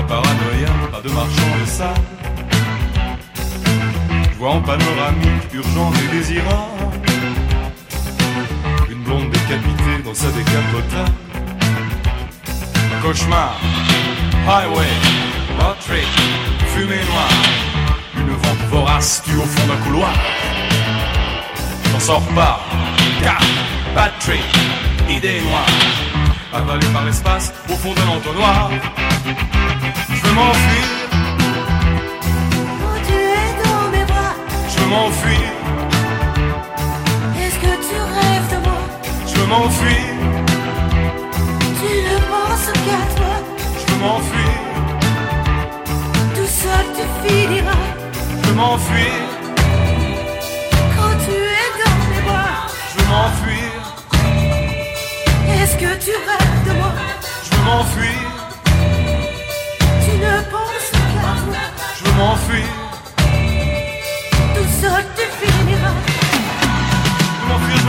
paranoïa, pas de marchand de ça. Je vois en panoramique, urgent et désirant, une blonde décapitée dans sa décapota. Cauchemar, highway, hot fumée noire, une vente vorace tue au fond d'un couloir. J'en sors pas, car, batterie, idée noire avalé par l'espace au fond d'un entonnoir. Je veux m'enfuir. Oh, tu es dans mes bras. Je veux m'enfuir. Est-ce que tu rêves de moi? Je veux m'enfuir. Tu ne penses qu'à toi. Je veux m'enfuir. Tout seul tu finiras. Je veux m'enfuir. Quand tu es dans mes bras. Je veux m'enfuir. Est-ce que tu rêves?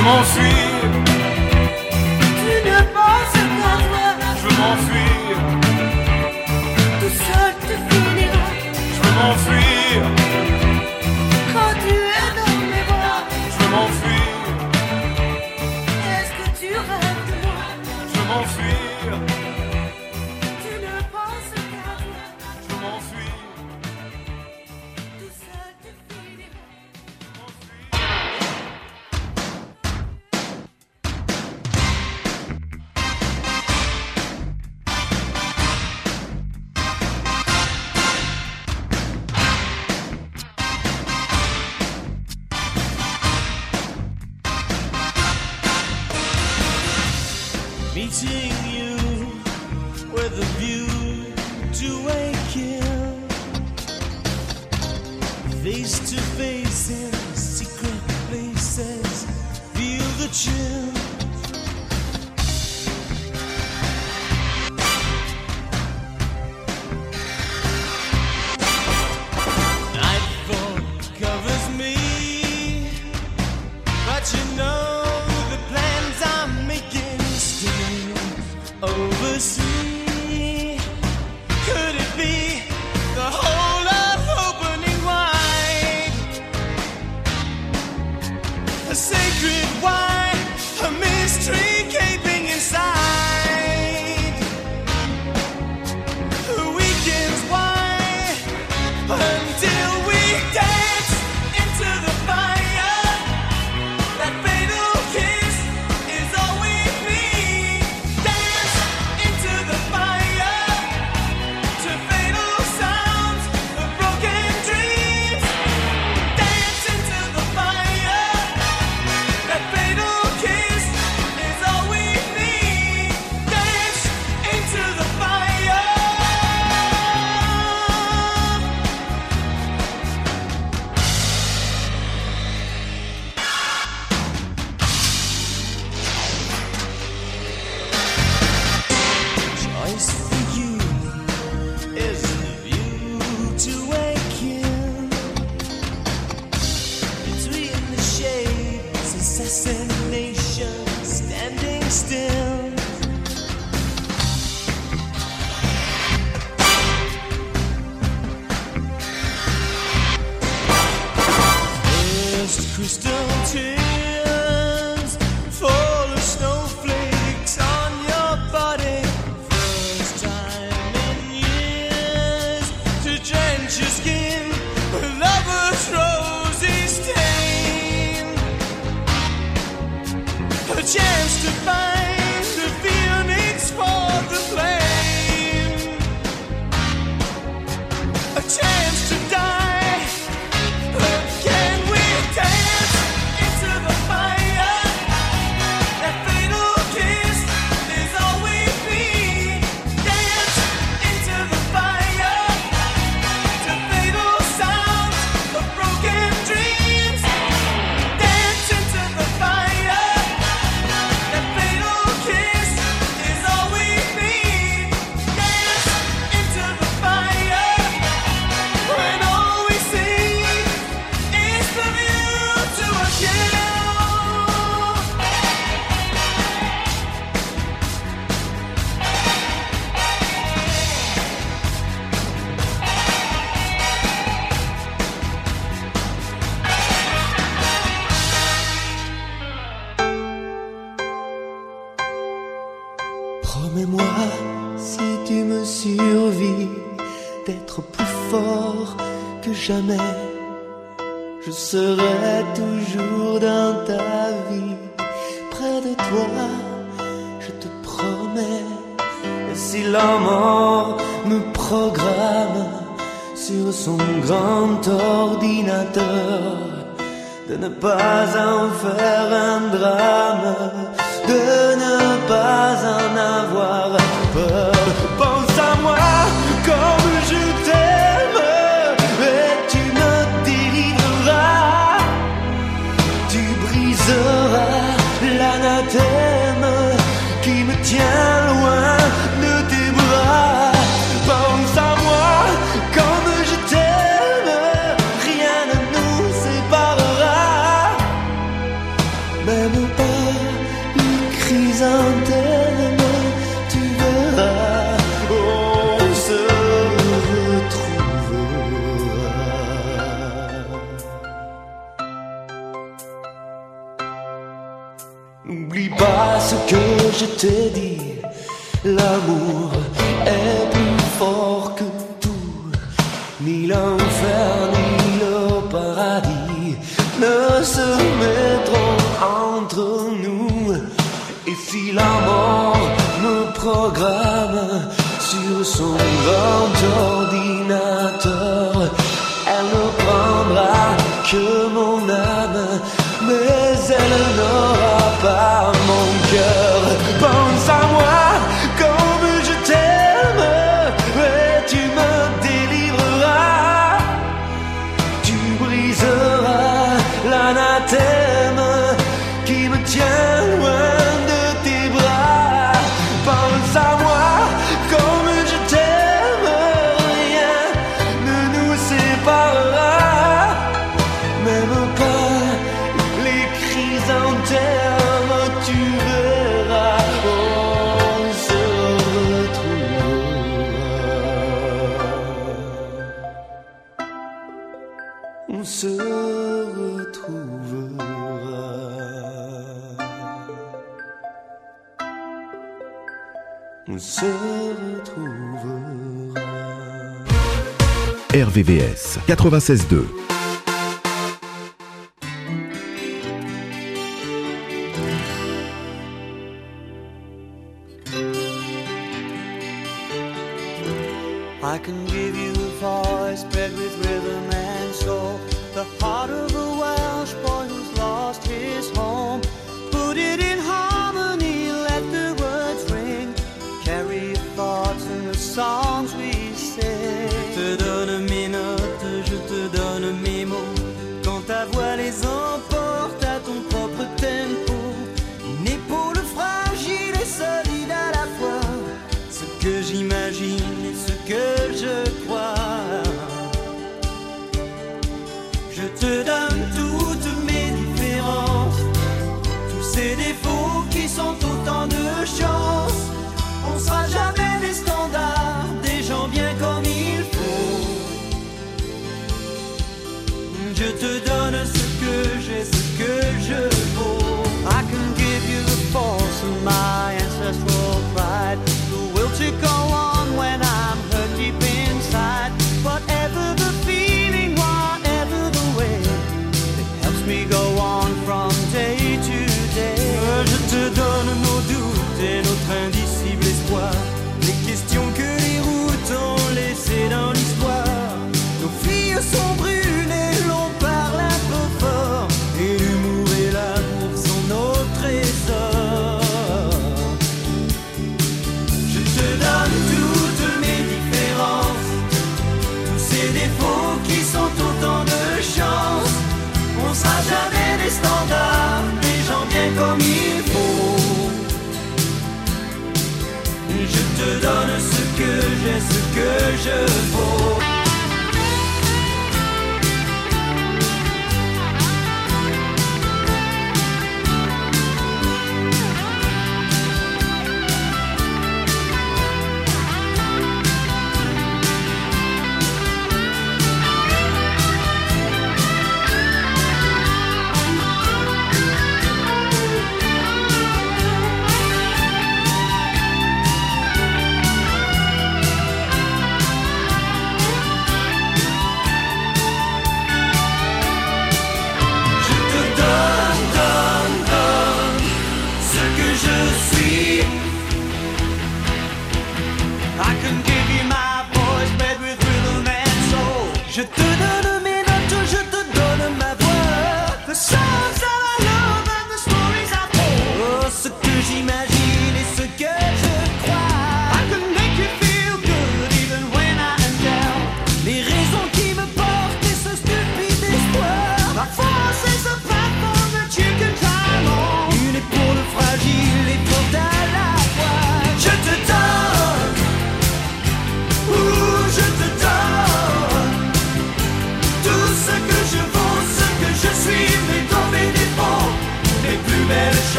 Je m'enfuir. Tu n'es pas cette toi. Je veux m'enfuir. Tout seul te fournira. Je veux m'enfuir. ne se mettront entre nous et fit la mort me programme sur son grand ordinateur. Elle ne prendra que VVS 96-2 que j'imagine. Yeah.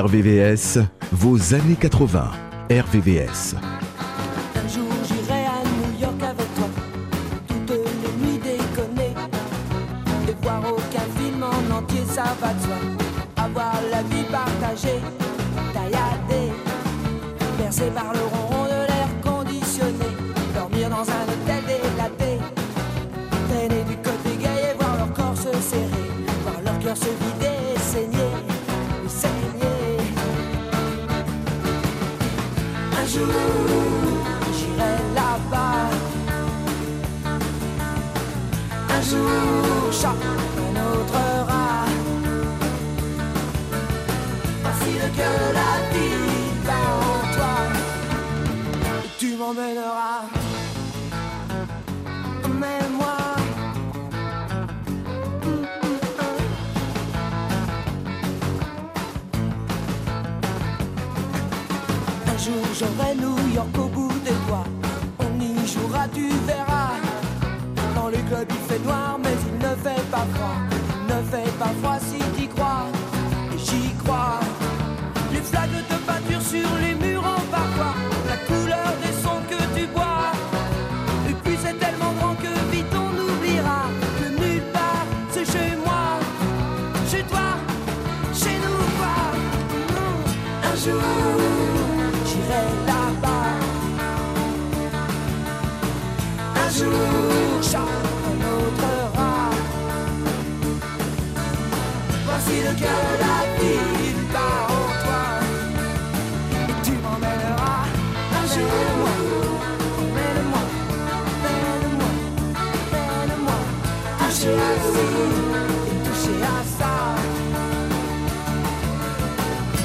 RVVS, vos années 80. RVVS. Tu verras. Dans les clubs il fait noir, mais il ne fait pas froid. Ne fait pas froid si t'y crois.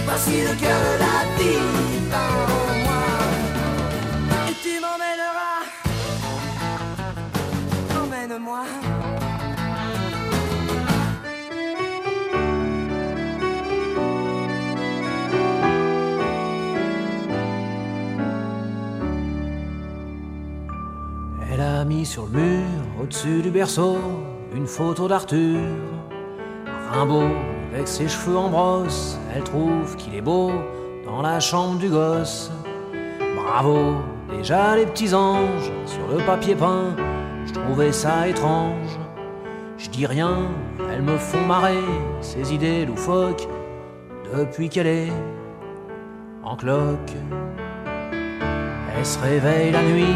Voici le cœur de la sur le mur, au-dessus du berceau, une photo d'Arthur. Rimbaud, avec ses cheveux en brosse, elle trouve qu'il est beau dans la chambre du gosse. Bravo, déjà les petits anges sur le papier peint, je trouvais ça étrange. Je dis rien, elles me font marrer, ces idées loufoques, depuis qu'elle est en cloque. Elle se réveille la nuit,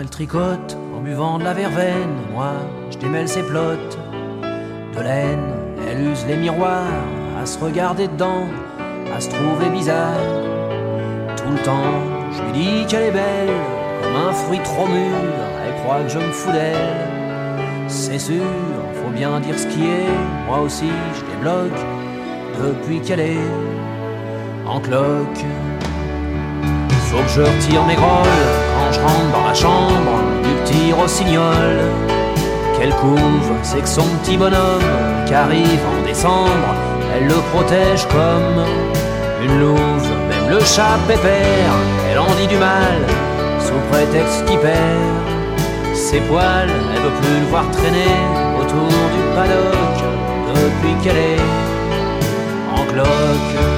Elle tricote en buvant de la verveine. Moi, je démêle ses plottes de laine. Elle use les miroirs à se regarder dedans, à se trouver bizarre. Tout le temps, je lui dis qu'elle est belle, comme un fruit trop mûr. Elle croit que je me fous d'elle. C'est sûr, faut bien dire ce qui est. Moi aussi, je débloque depuis qu'elle est en cloque. Faut que je retire mes grolles quand je rentre dans la chambre du petit rossignol. Qu'elle couvre, c'est que son petit bonhomme qui arrive en décembre, elle le protège comme une louve. Même le chat pépère, elle en dit du mal sous prétexte qu'il perd ses poils. Elle veut plus le voir traîner autour du paddock depuis qu'elle est en cloque.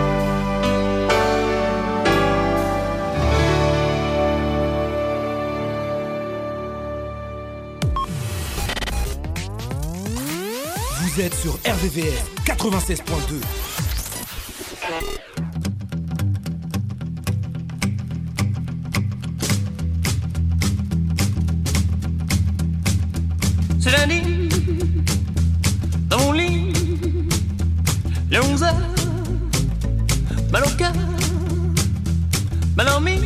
Vous êtes sur RVVS 96.2. C'est lundi, dans mon lit, les 11 heures, mal au cœur, mal dormi,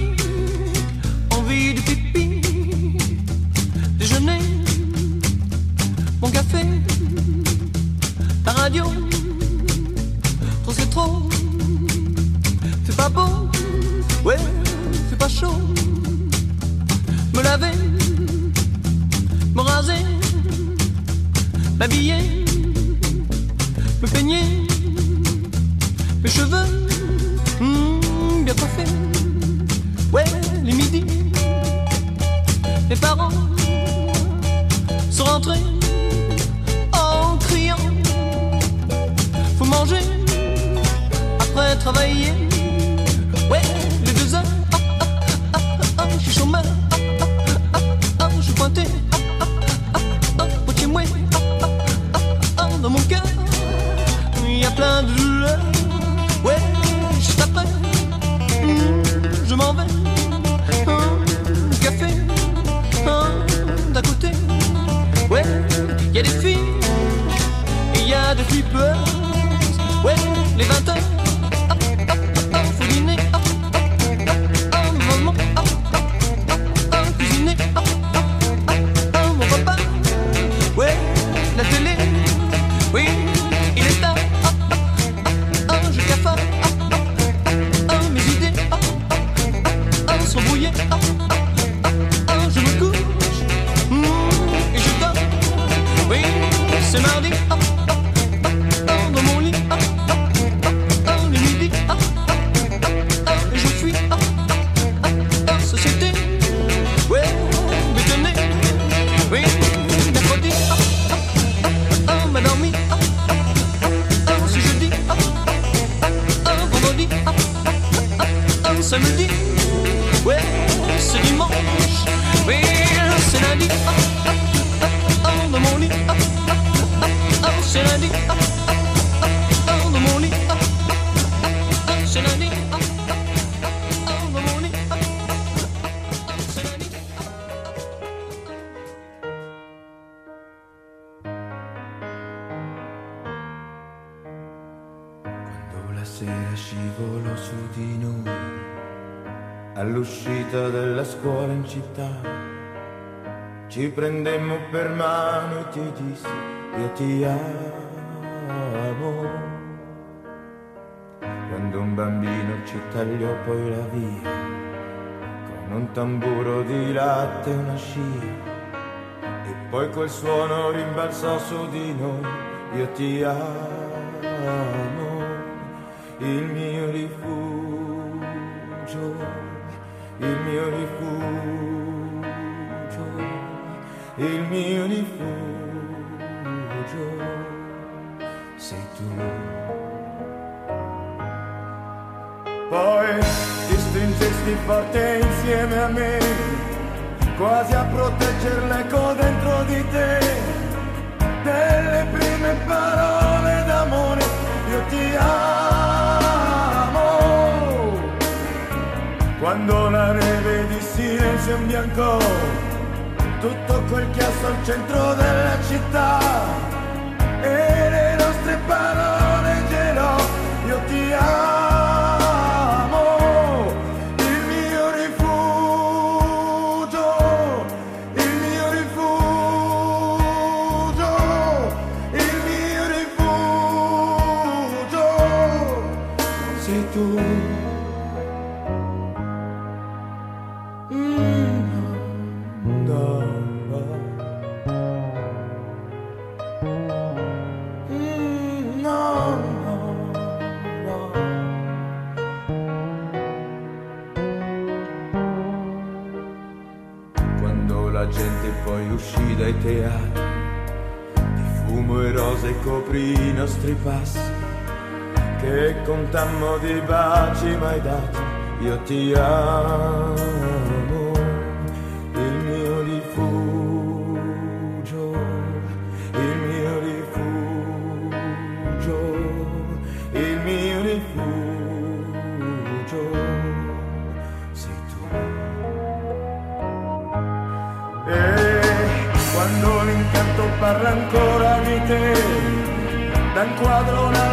envie de pipi, déjeuner, mon café, trop c'est trop, c'est pas beau, ouais, c'est pas chaud, me laver, me raser. M'habiller, me peigner, mes cheveux. Hmm, bien coiffés. Ouais, les midis, mes parents. Sont rentrés après travailler. Ouais, per mano e ti dissi io ti amo. Quando un bambino ci tagliò poi la via, con un tamburo di latte e una scia, e poi quel suono rimbalzò su di noi, io ti amo, il mio rifugio, il mio rifugio, il mio rifugio, sei tu. Poi ti stringesti forte insieme a me, quasi a protegger l'eco dentro di te, delle prime parole d'amore, io ti amo. Quando la neve di silenzio imbiancò tutto quel chiasso al centro della città. E le nostre parole e copri i nostri passi, che contammo di baci mai dati, io ti amo. en cuadro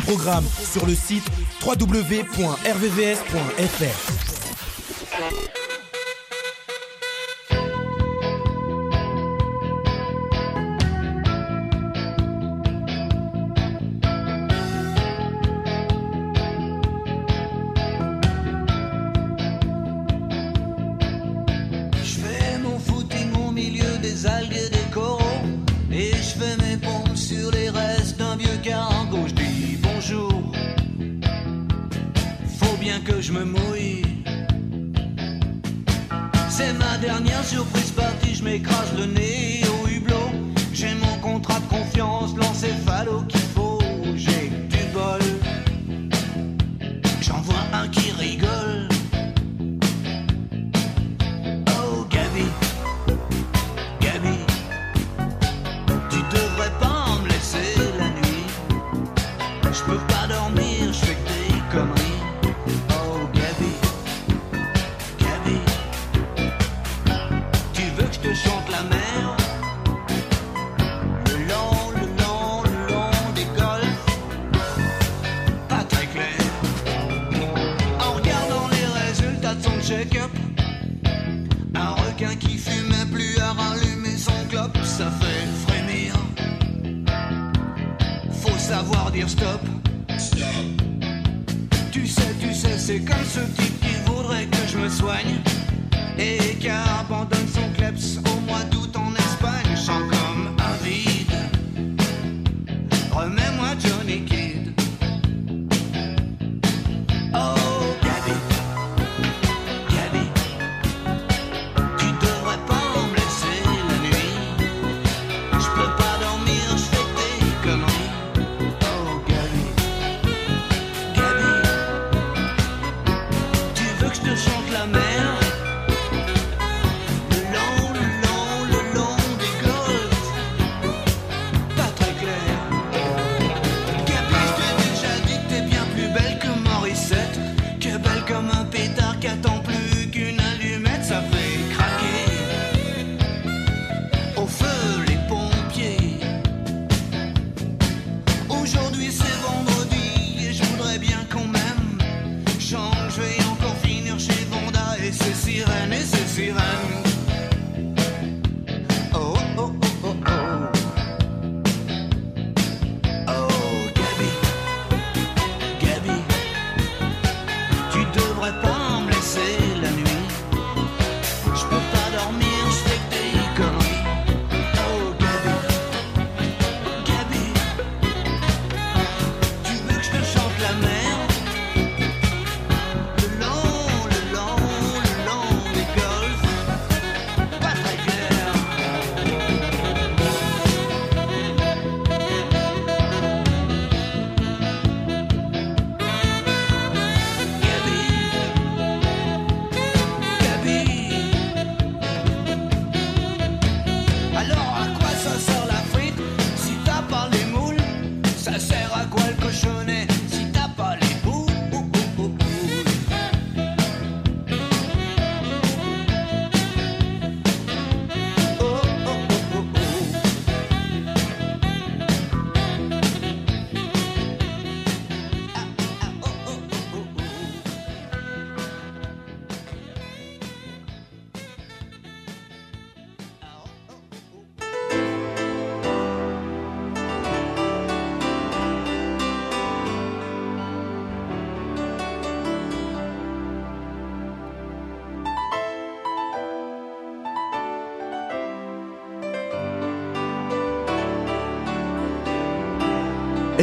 programme sur le site www.rvvs.fr.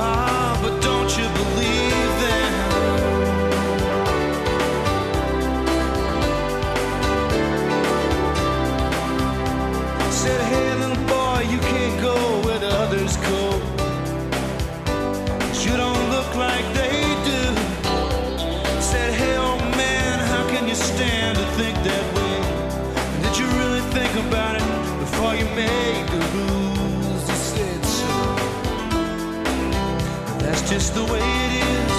Ah, you believe that? The way it is.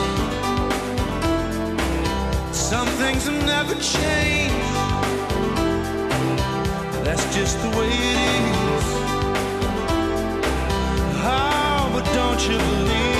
Some things will never change. That's just the way it is. Oh, but don't you believe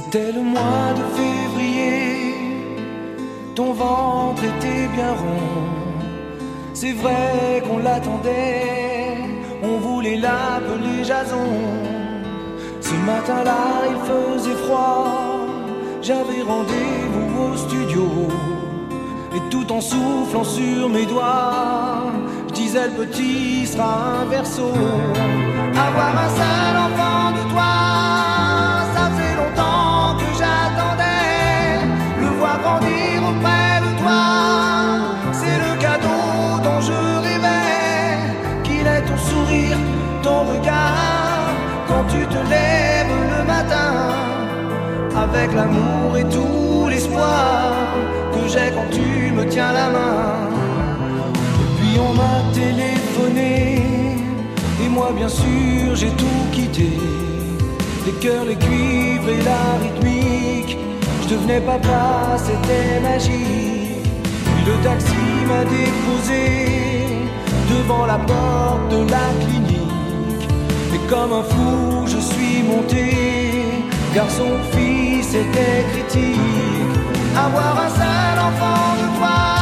C'était le mois de février, ton ventre était bien rond. C'est vrai qu'on l'attendait, on voulait l'appeler Jason. Ce matin-là, il faisait froid, j'avais rendez-vous au studio. Et tout en soufflant sur mes doigts, je disais le petit sera un verso. Avoir un seul enfant de toi, auprès de toi, c'est le cadeau dont je rêvais. Qu'il ait ton sourire, ton regard, quand tu te lèves le matin. Avec l'amour et tout l'espoir que j'ai quand tu me tiens la main. Puis on m'a téléphoné et moi bien sûr j'ai tout quitté. Les cœurs, les cuivres et la rythmique. Je devenais papa, c'était magique. Puis le taxi m'a déposé devant la porte de la clinique. Et comme un fou, je suis monté, car son fils était critique. Avoir un seul enfant de toi,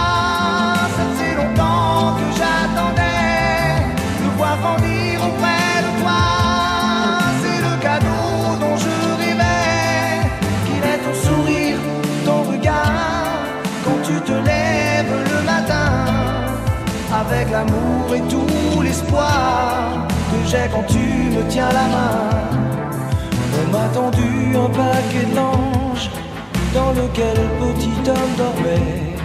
dans lequel petit homme dormait.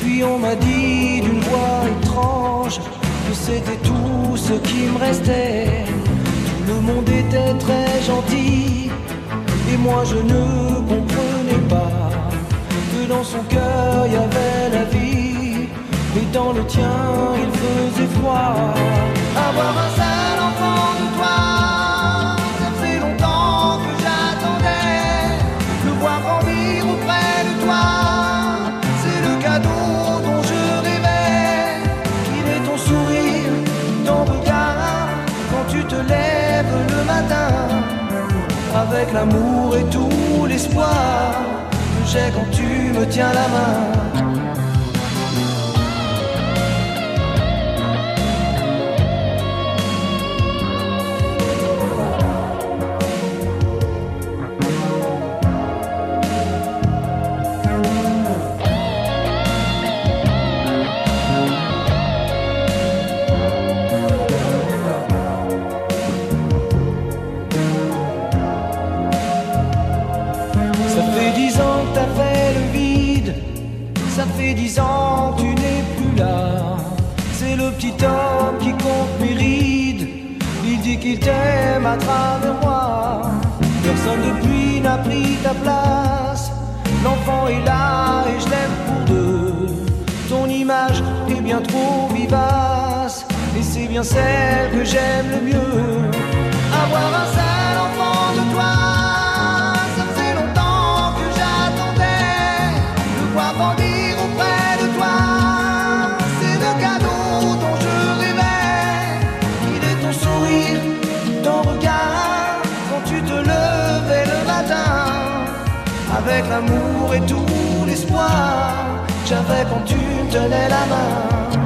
Puis on m'a dit d'une voix étrange que c'était tout ce qui me restait. Tout le monde était très gentil et moi je ne comprenais pas que dans son cœur il y avait la vie. Mais dans le tien, il faisait froid. Avoir un Avec l'amour et tout l'espoir que j'ai quand tu me tiens la main. Qu'il t'aime à travers moi. Personne depuis n'a pris ta place, l'enfant est là et je l'aime pour deux. Ton image est bien trop vivace, et c'est bien celle que j'aime le mieux. Avoir un seul enfant de toi. Ça faisait longtemps que j'attendais de voir grandir l'amour et tout l'espoir j'avais quand tu me tenais la main.